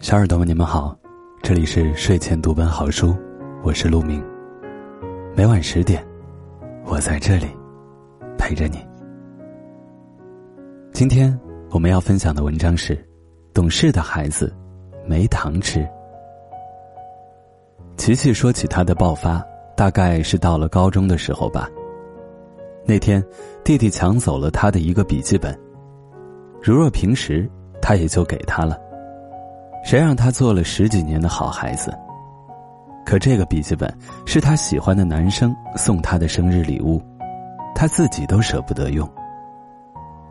小耳朵们，你们好，这里是睡前读本好书，我是陆明。每晚十点，我在这里陪着你。今天我们要分享的文章是：懂事的孩子没糖吃。琪琪说起他的爆发，大概是到了高中的时候吧。那天，弟弟抢走了他的一个笔记本，如若平时，他也就给他了。谁让他做了十几年的好孩子？可这个笔记本是他喜欢的男生送他的生日礼物，他自己都舍不得用。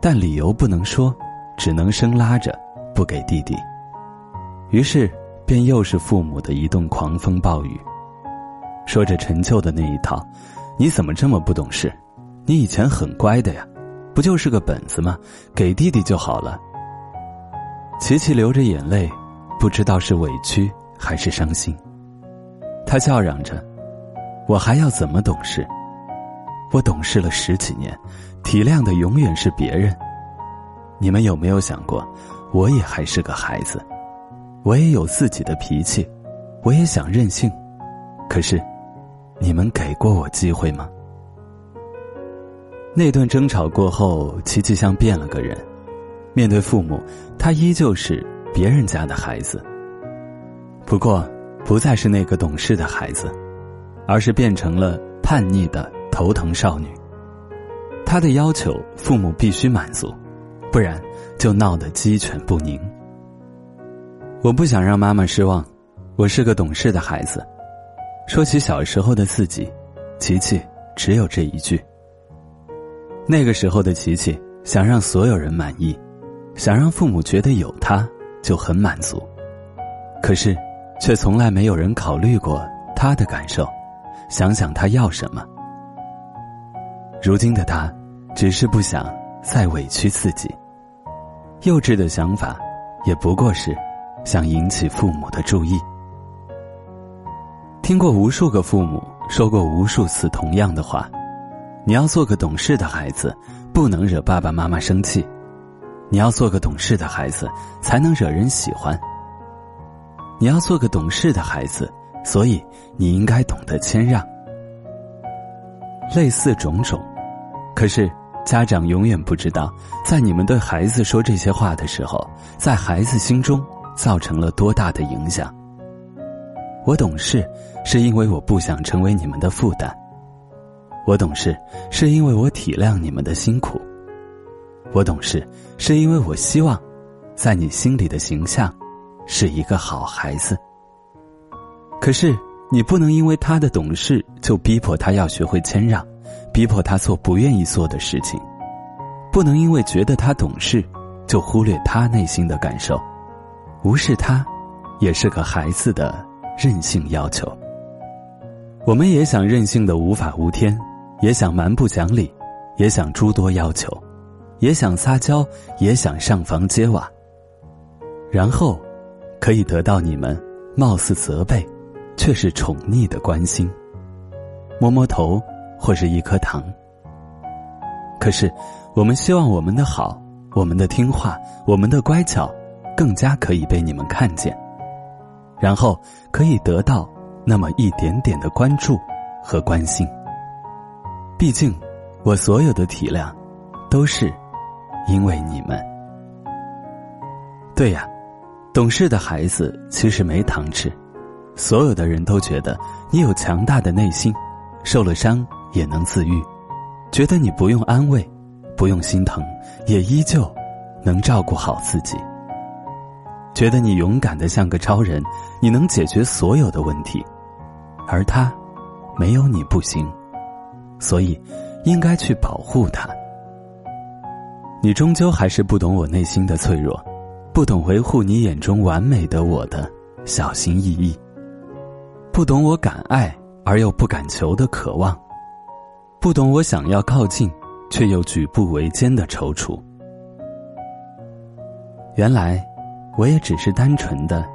但理由不能说，只能生拉着不给弟弟。于是便又是父母的一顿狂风暴雨，说着陈旧的那一套：“你怎么这么不懂事？你以前很乖的呀，不就是个本子吗？给弟弟就好了。”琪琪流着眼泪。不知道是委屈还是伤心，他叫嚷着：“我还要怎么懂事？我懂事了十几年，体谅的永远是别人。你们有没有想过，我也还是个孩子，我也有自己的脾气，我也想任性，可是，你们给过我机会吗？”那顿争吵过后，琪琪像变了个人，面对父母，他依旧是。别人家的孩子，不过不再是那个懂事的孩子，而是变成了叛逆的头疼少女。她的要求父母必须满足，不然就闹得鸡犬不宁。我不想让妈妈失望，我是个懂事的孩子。说起小时候的自己，琪琪只有这一句。那个时候的琪琪想让所有人满意，想让父母觉得有他。就很满足，可是，却从来没有人考虑过他的感受，想想他要什么。如今的他，只是不想再委屈自己。幼稚的想法，也不过是想引起父母的注意。听过无数个父母说过无数次同样的话：你要做个懂事的孩子，不能惹爸爸妈妈生气。你要做个懂事的孩子，才能惹人喜欢。你要做个懂事的孩子，所以你应该懂得谦让。类似种种，可是家长永远不知道，在你们对孩子说这些话的时候，在孩子心中造成了多大的影响。我懂事，是因为我不想成为你们的负担。我懂事，是因为我体谅你们的辛苦。我懂事，是因为我希望，在你心里的形象，是一个好孩子。可是，你不能因为他的懂事就逼迫他要学会谦让，逼迫他做不愿意做的事情；不能因为觉得他懂事，就忽略他内心的感受，无视他，也是个孩子的任性要求。我们也想任性的无法无天，也想蛮不讲理，也想诸多要求。也想撒娇，也想上房揭瓦。然后，可以得到你们貌似责备，却是宠溺的关心，摸摸头或是一颗糖。可是，我们希望我们的好，我们的听话，我们的乖巧，更加可以被你们看见，然后可以得到那么一点点的关注和关心。毕竟，我所有的体谅，都是。因为你们，对呀，懂事的孩子其实没糖吃。所有的人都觉得你有强大的内心，受了伤也能自愈，觉得你不用安慰，不用心疼，也依旧能照顾好自己。觉得你勇敢的像个超人，你能解决所有的问题，而他没有你不行，所以应该去保护他。你终究还是不懂我内心的脆弱，不懂维护你眼中完美的我的小心翼翼，不懂我敢爱而又不敢求的渴望，不懂我想要靠近却又举步维艰的踌躇。原来，我也只是单纯的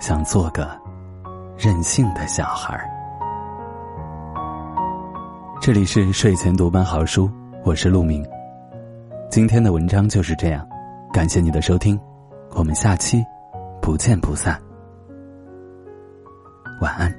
想做个任性的小孩儿。这里是睡前读本好书，我是陆明。今天的文章就是这样，感谢你的收听，我们下期不见不散。晚安。